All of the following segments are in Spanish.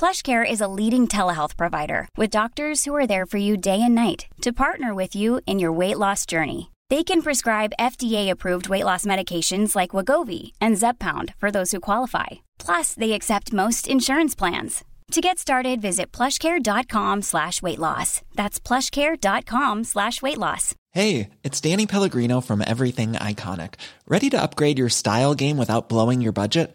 PlushCare is a leading telehealth provider with doctors who are there for you day and night to partner with you in your weight loss journey. They can prescribe FDA-approved weight loss medications like Wagovi and Zepbound for those who qualify. Plus, they accept most insurance plans. To get started, visit plushcare.com slash weight loss. That's plushcare.com slash weight loss. Hey, it's Danny Pellegrino from Everything Iconic. Ready to upgrade your style game without blowing your budget?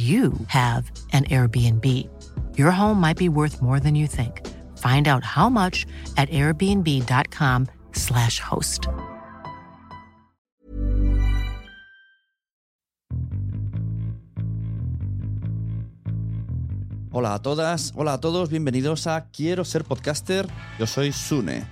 you have an Airbnb. Your home might be worth more than you think. Find out how much at airbnb.com/slash host. Hola a todas, hola a todos, bienvenidos a Quiero ser podcaster. Yo soy Sune.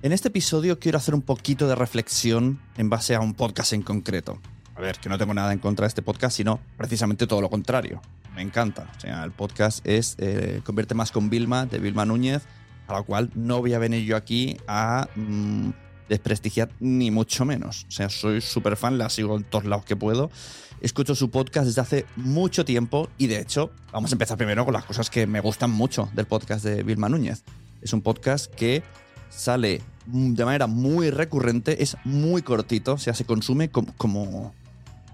En este episodio quiero hacer un poquito de reflexión en base a un podcast en concreto. Ver, que no tengo nada en contra de este podcast, sino precisamente todo lo contrario. Me encanta. O sea, el podcast es eh, Convierte más con Vilma, de Vilma Núñez, a la cual no voy a venir yo aquí a mm, desprestigiar ni mucho menos. O sea, soy súper fan, la sigo en todos lados que puedo. Escucho su podcast desde hace mucho tiempo y de hecho, vamos a empezar primero con las cosas que me gustan mucho del podcast de Vilma Núñez. Es un podcast que sale de manera muy recurrente, es muy cortito, o sea, se consume como,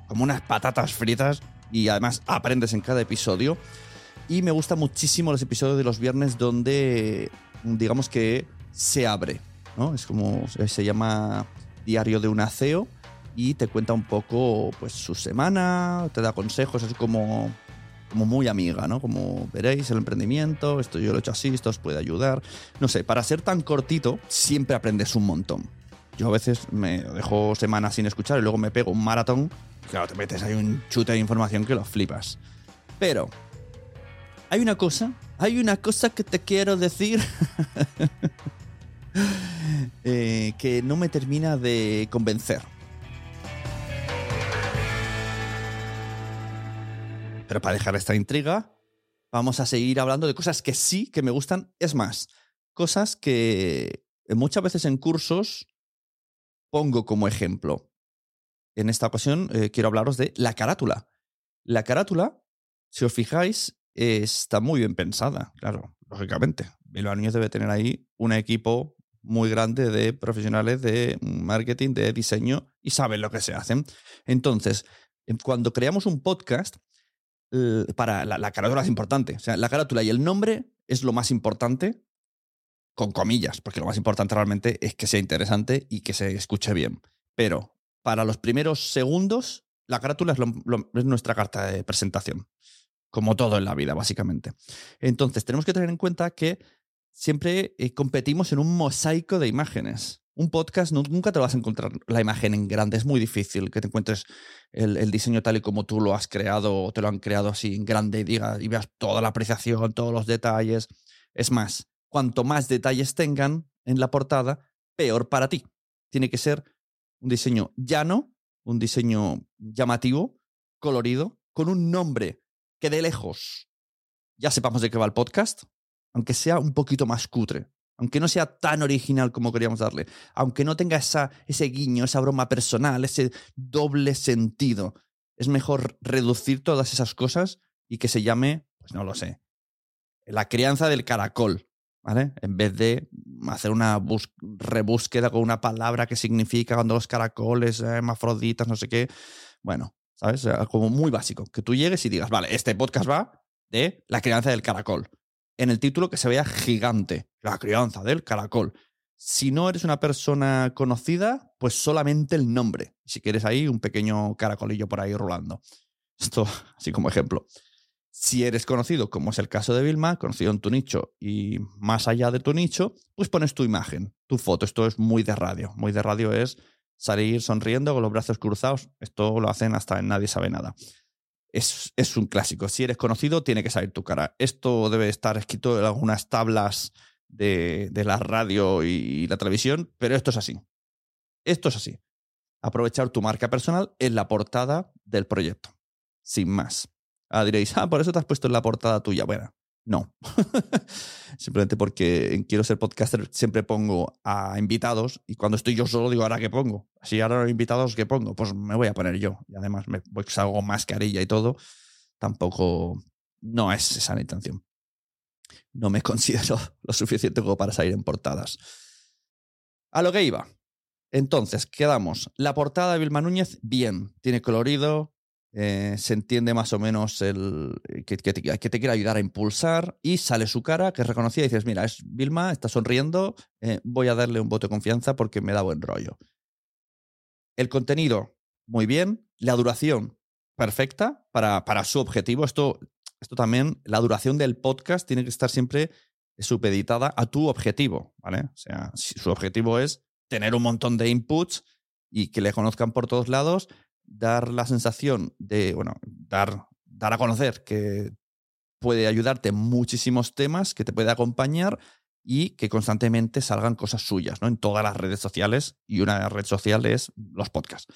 como unas patatas fritas y además aprendes en cada episodio. Y me gustan muchísimo los episodios de los viernes donde, digamos que se abre, ¿no? Es como, se llama Diario de un aceo y te cuenta un poco, pues, su semana, te da consejos, así como, como muy amiga, ¿no? Como veréis el emprendimiento, esto yo lo he hecho así, esto os puede ayudar. No sé, para ser tan cortito, siempre aprendes un montón. Yo a veces me dejo semanas sin escuchar y luego me pego un maratón. Claro, te metes ahí un chute de información que lo flipas. Pero hay una cosa, hay una cosa que te quiero decir eh, que no me termina de convencer. Pero para dejar esta intriga, vamos a seguir hablando de cosas que sí que me gustan. Es más, cosas que muchas veces en cursos pongo como ejemplo. En esta ocasión eh, quiero hablaros de la carátula. La carátula, si os fijáis, está muy bien pensada, claro, lógicamente. Bilbao Núñez debe tener ahí un equipo muy grande de profesionales de marketing, de diseño y saben lo que se hacen. Entonces, cuando creamos un podcast, para la, la, carátula es importante. O sea, la carátula y el nombre es lo más importante, con comillas, porque lo más importante realmente es que sea interesante y que se escuche bien. Pero para los primeros segundos, la carátula es, es nuestra carta de presentación, como todo en la vida, básicamente. Entonces, tenemos que tener en cuenta que siempre eh, competimos en un mosaico de imágenes. Un podcast nunca te vas a encontrar la imagen en grande, es muy difícil que te encuentres el, diseño tal y como tú lo has creado o te lo han creado así en grande y, digas, y veas toda la apreciación, todos los detalles. Es más, cuanto más detalles tengan en la portada, peor para ti. Tiene que ser un diseño llano, un diseño llamativo, colorido, con un nombre que de lejos ya sepamos de qué va el podcast, aunque sea un poquito más cutre aunque no sea tan original como queríamos darle, aunque no tenga esa, ese guiño, esa broma personal, ese doble sentido, es mejor reducir todas esas cosas y que se llame, pues no lo sé, la crianza del caracol, ¿vale? En vez de hacer una rebúsqueda con una palabra que significa cuando los caracoles, eh, hermafroditas, no sé qué. Bueno, ¿sabes? Como muy básico. Que tú llegues y digas, vale, este podcast va de la crianza del caracol en el título que se vea gigante, la crianza del caracol. Si no eres una persona conocida, pues solamente el nombre. Si quieres ahí un pequeño caracolillo por ahí rolando. Esto así como ejemplo. Si eres conocido, como es el caso de Vilma, conocido en tu nicho y más allá de tu nicho, pues pones tu imagen, tu foto. Esto es muy de radio. Muy de radio es salir sonriendo con los brazos cruzados. Esto lo hacen hasta en Nadie sabe nada es, un clásico. Si eres conocido, tiene que salir tu cara. Esto debe estar escrito en algunas tablas de, de, la radio y la televisión, pero esto es así. Esto es así. Aprovechar tu marca personal en la portada del proyecto. Sin más. Ah, diréis, ah, por eso te has puesto en la portada tuya. Bueno, no. Simplemente porque Quiero ser podcaster siempre pongo a invitados y cuando estoy yo solo digo, ¿ahora qué pongo? Si ahora los invitados, ¿qué pongo? Pues me voy a poner yo. Y además me pues hago mascarilla y todo. Tampoco no es esa la intención. No me considero lo suficiente como para salir en portadas. A lo que iba. Entonces, quedamos. La portada de Vilma Núñez, bien. Tiene colorido, eh, se entiende más o menos el, eh, que, te, quiere ayudar a impulsar y sale su cara que es reconocida y dices, mira, es Vilma, está sonriendo, eh, voy a darle un voto de confianza porque me da buen rollo. El contenido, muy bien. La duración, perfecta para, para su objetivo. Esto, esto también, la duración del podcast tiene que estar siempre supeditada a tu objetivo, ¿vale? O sea, si su objetivo es tener un montón de inputs y que le conozcan por todos lados, dar la sensación de, bueno, dar, dar a conocer que puede ayudarte en muchísimos temas, que te puede acompañar y que constantemente salgan cosas suyas, ¿no? En todas las redes sociales y una red social es los podcasts.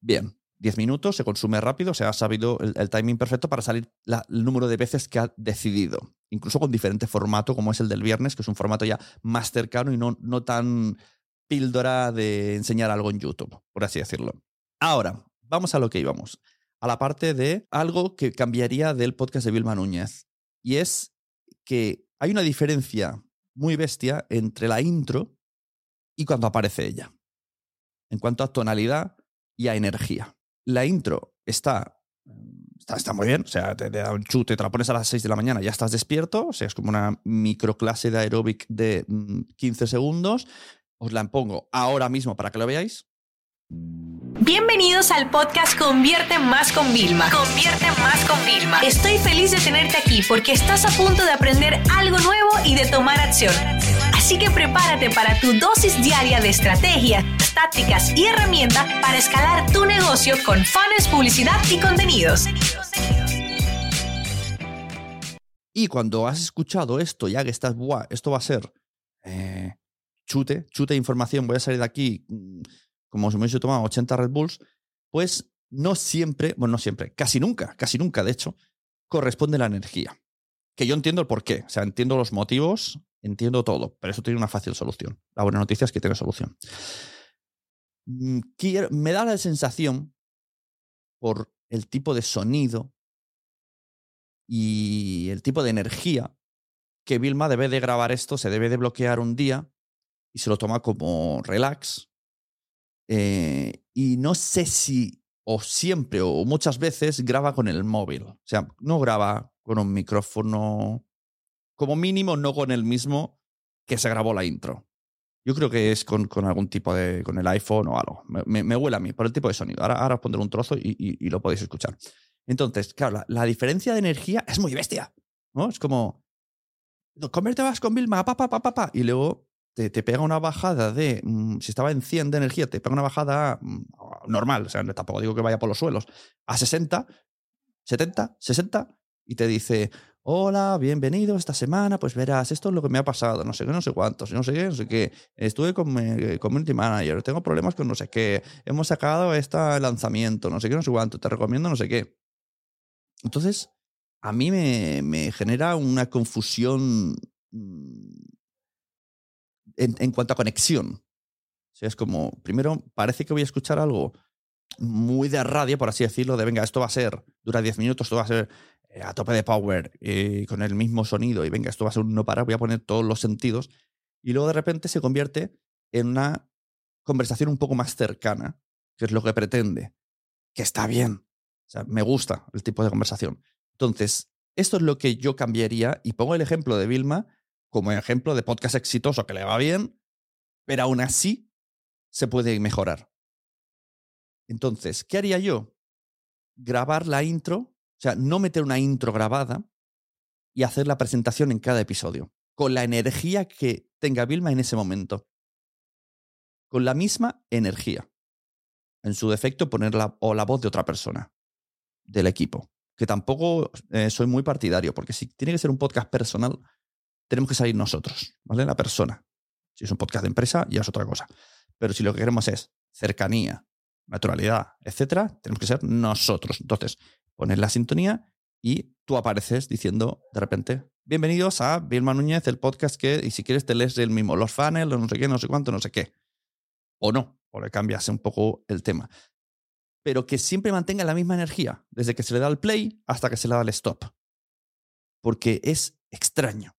Bien, 10 minutos, se consume rápido, se ha sabido el, timing perfecto para salir el número de veces que ha decidido, incluso con diferente formato como es el del viernes, que es un formato ya más cercano y no, no tan píldora de enseñar algo en YouTube, por así decirlo. Ahora, vamos a lo que íbamos, a la parte de algo que cambiaría del podcast de Vilma Núñez. Y es que hay una diferencia muy bestia entre la intro y cuando aparece ella, en cuanto a tonalidad y a energía. La intro está, está, muy bien, o sea, te, da un chute, te la pones a las 6 de la mañana, ya estás despierto, o sea, es como una microclase de aeróbic de 15 mm, segundos. Os la pongo ahora mismo para que lo veáis. Bienvenidos al podcast Convierte Más con Vilma. Convierte Más con Vilma. Estoy feliz de tenerte aquí porque estás a punto de aprender algo nuevo y de tomar acción. Así que prepárate para tu dosis diaria de estrategias, tácticas y herramientas para escalar tu negocio con fans, publicidad y contenidos. Y cuando has escuchado esto, ya que estás, Buah, esto va a ser eh, chute, chute de información, voy a salir de aquí mm, como si me hubiese tomado 80 Red Bulls, pues no siempre, bueno, no siempre, casi nunca, casi nunca, de hecho, corresponde la energía. Que yo entiendo el por qué, o sea, entiendo los motivos, entiendo todo, pero eso tiene una fácil solución. La buena noticia es que tiene solución. Mm, me da la sensación, por el tipo de sonido y el tipo de energía, que Vilma debe de grabar esto, se debe de bloquear un día y se lo toma como relax, eh, y no sé si o siempre o muchas veces graba con el móvil. O sea, no graba con un micrófono, como mínimo no con el mismo que se grabó la intro. Yo creo que es con, algún tipo de, con el iPhone o algo. Me, me, huele a mí por el tipo de sonido. Ahora, os pondré un trozo y, lo podéis escuchar. Entonces, claro, la, diferencia de energía es muy bestia. ¿no? Es como, vas con Vilma, pa, pa, pa, pa, pa. Y luego te, te pega una bajada de, mm, si estaba en 100 de energía, te pega una bajada mm, normal, o sea, tampoco digo que vaya por los suelos, a 60, 70, 60, y te dice, hola, bienvenido esta semana, pues verás, esto es lo que me ha pasado, no sé qué, no sé cuántos, no sé qué, no sé qué. Estuve con community manager, tengo problemas con no sé qué, hemos sacado este lanzamiento, no sé qué, no sé cuánto, te recomiendo no sé qué. Entonces, a mí me, me genera una confusión mm, en, cuanto a conexión. O es como, primero, parece que voy a escuchar algo muy de radio, por así decirlo, de venga, esto va a ser, dura 10 minutos, esto va a ser eh, a tope de power y con el mismo sonido y venga, esto va a ser un no parar, voy a poner todos los sentidos y luego de repente se convierte en una conversación un poco más cercana, que es lo que pretende, que está bien, o sea, me gusta el tipo de conversación. Entonces, esto es lo que yo cambiaría y pongo el ejemplo de Vilma como ejemplo de podcast exitoso que le va bien, pero aún así se puede mejorar. Entonces, ¿qué haría yo? Grabar la intro o sea, no meter una intro grabada y hacer la presentación en cada episodio, con la energía que tenga Vilma en ese momento. Con la misma energía. En su defecto, poner la, o la voz de otra persona del equipo. Que tampoco eh, soy muy partidario, porque si tiene que ser un podcast personal, tenemos que salir nosotros, ¿vale? La persona. Si es un podcast de empresa, ya es otra cosa. Pero si lo que queremos es cercanía, naturalidad, etcétera, tenemos que ser nosotros. Entonces, pones la sintonía y tú apareces diciendo de repente, bienvenidos a Vilma Núñez, el podcast que, y si quieres te lees el mismo, los funnels, no sé qué, no sé cuánto, no sé qué. O no, o le cambias un poco el tema. Pero que siempre mantenga la misma energía, desde que se le da el play hasta que se le da el stop. Porque es extraño.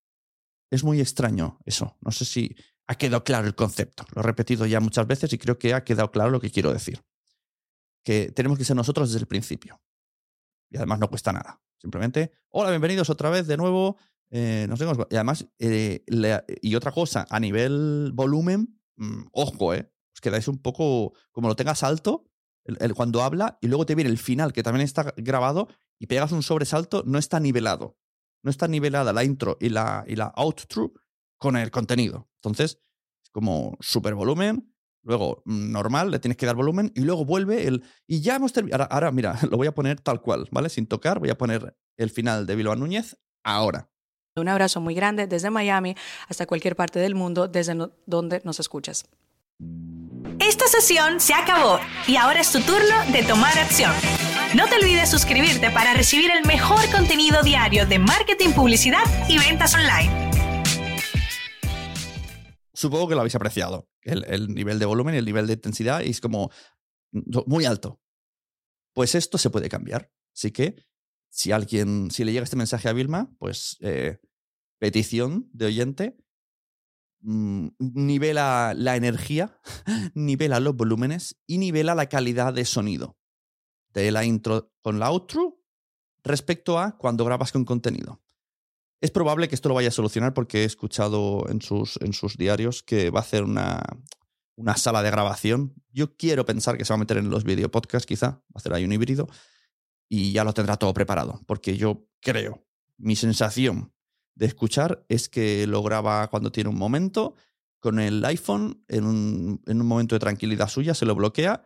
Es muy extraño eso. No sé si ha quedado claro el concepto. Lo he repetido ya muchas veces y creo que ha quedado claro lo que quiero decir. Que tenemos que ser nosotros desde el principio. Y además no cuesta nada. Simplemente, hola, bienvenidos otra vez de nuevo. Eh, nos vemos. Y además, eh, y otra cosa, a nivel volumen, mm, ojo, ¿eh? Os quedáis un poco, como lo tengas alto, el, cuando habla y luego te viene el final, que también está grabado, y pegas un sobresalto, no está nivelado. No está nivelada la intro y la, y la outro con el contenido. Entonces, es como super volumen, Luego, normal, le tienes que dar volumen y luego vuelve el. Y ya hemos terminado. Ahora, mira, lo voy a poner tal cual, ¿vale? Sin tocar, voy a poner el final de Bilbao Núñez ahora. Un abrazo muy grande desde Miami hasta cualquier parte del mundo, desde donde nos escuchas. Esta sesión se acabó y ahora es tu turno de tomar acción. No te olvides suscribirte para recibir el mejor contenido diario de marketing, publicidad y ventas online supongo que lo habéis apreciado. El, nivel de volumen y el nivel de intensidad es como muy alto. Pues esto se puede cambiar. Así que si alguien, si le llega este mensaje a Vilma, pues eh, petición de oyente, mm, nivela la energía, nivela los volúmenes y nivela la calidad de sonido de la intro con la outro respecto a cuando grabas con contenido. Es probable que esto lo vaya a solucionar porque he escuchado en sus, en sus diarios que va a hacer una, una sala de grabación. Yo quiero pensar que se va a meter en los video podcasts, quizá, va a hacer ahí un híbrido y ya lo tendrá todo preparado. Porque yo creo, mi sensación de escuchar es que lo graba cuando tiene un momento con el iPhone, en un, en un momento de tranquilidad suya, se lo bloquea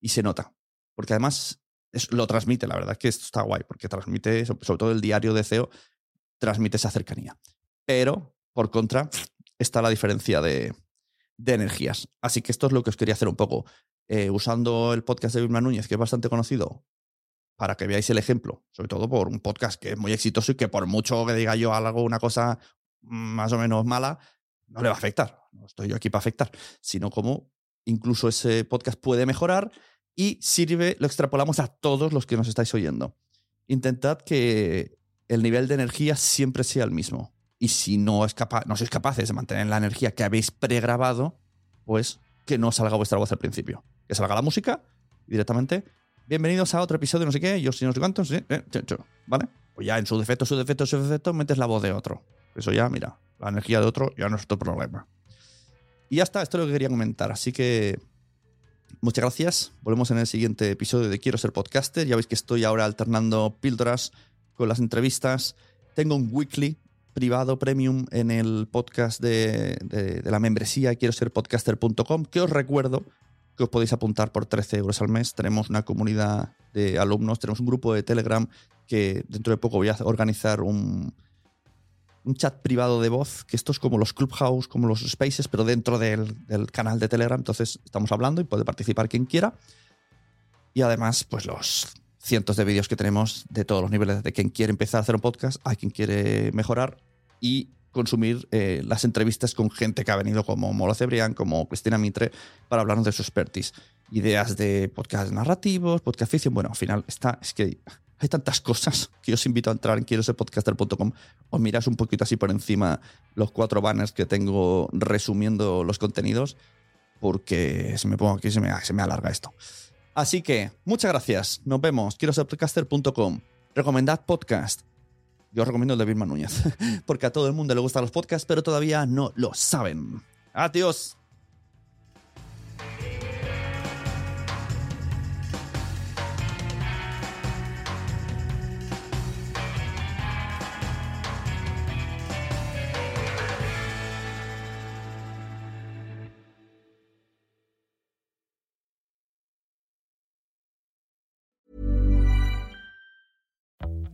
y se nota. Porque además lo transmite, la verdad es que esto está guay, porque transmite sobre todo el diario de CEO transmite esa cercanía. Pero, por contra, está la diferencia de, energías. Así que esto es lo que os quería hacer un poco. Eh, usando el podcast de Vilma Núñez, que es bastante conocido, para que veáis el ejemplo, sobre todo por un podcast que es muy exitoso y que por mucho que diga yo algo, una cosa más o menos mala, no le va a afectar. No estoy yo aquí para afectar, sino como incluso ese podcast puede mejorar y sirve, lo extrapolamos a todos los que nos estáis oyendo. Intentad que el nivel de energía siempre sea el mismo. Y si no, es no sois capaces de mantener la energía que habéis pregrabado, pues que no salga vuestra voz al principio. Que salga la música directamente. Bienvenidos a otro episodio, no sé qué, yo si no sé cuántos, ¿sí? Eh, ¿vale? Pues ya en su defecto, su defecto, su defecto, metes la voz de otro. Eso ya, mira, la energía de otro ya no es tu problema. Y ya está, esto es lo que quería comentar. Así que muchas gracias. Volvemos en el siguiente episodio de Quiero ser podcaster. Ya veis que estoy ahora alternando píldoras con las entrevistas. Tengo un weekly privado premium en el podcast de, de- de la membresía quiero ser podcaster.com, que os recuerdo que os podéis apuntar por 13 euros al mes. Tenemos una comunidad de alumnos, tenemos un grupo de Telegram que dentro de poco voy a organizar un, un chat privado de voz, que esto es como los Clubhouse, como los Spaces, pero dentro del, canal de Telegram. Entonces estamos hablando y puede participar quien quiera. Y además, pues los cientos de vídeos que tenemos de todos los niveles, de quien quiere empezar a hacer un podcast, a quien quiere mejorar y consumir eh, las entrevistas con gente que ha venido como Molo Cebrián, como Cristina Mitre, para hablarnos de su expertise. Ideas de podcast narrativos, podcast ficción. Bueno, al final está, es que hay tantas cosas que os invito a entrar en quiero ser. Os miráis un poquito así por encima los cuatro banners que tengo resumiendo los contenidos, porque si me pongo aquí se me, se me alarga esto. Así que, muchas gracias. Nos vemos. Quiero ser. Recomendad podcast. Yo os recomiendo el de Vilma Núñez, porque a todo el mundo le gustan los podcasts, pero todavía no lo saben. Adiós.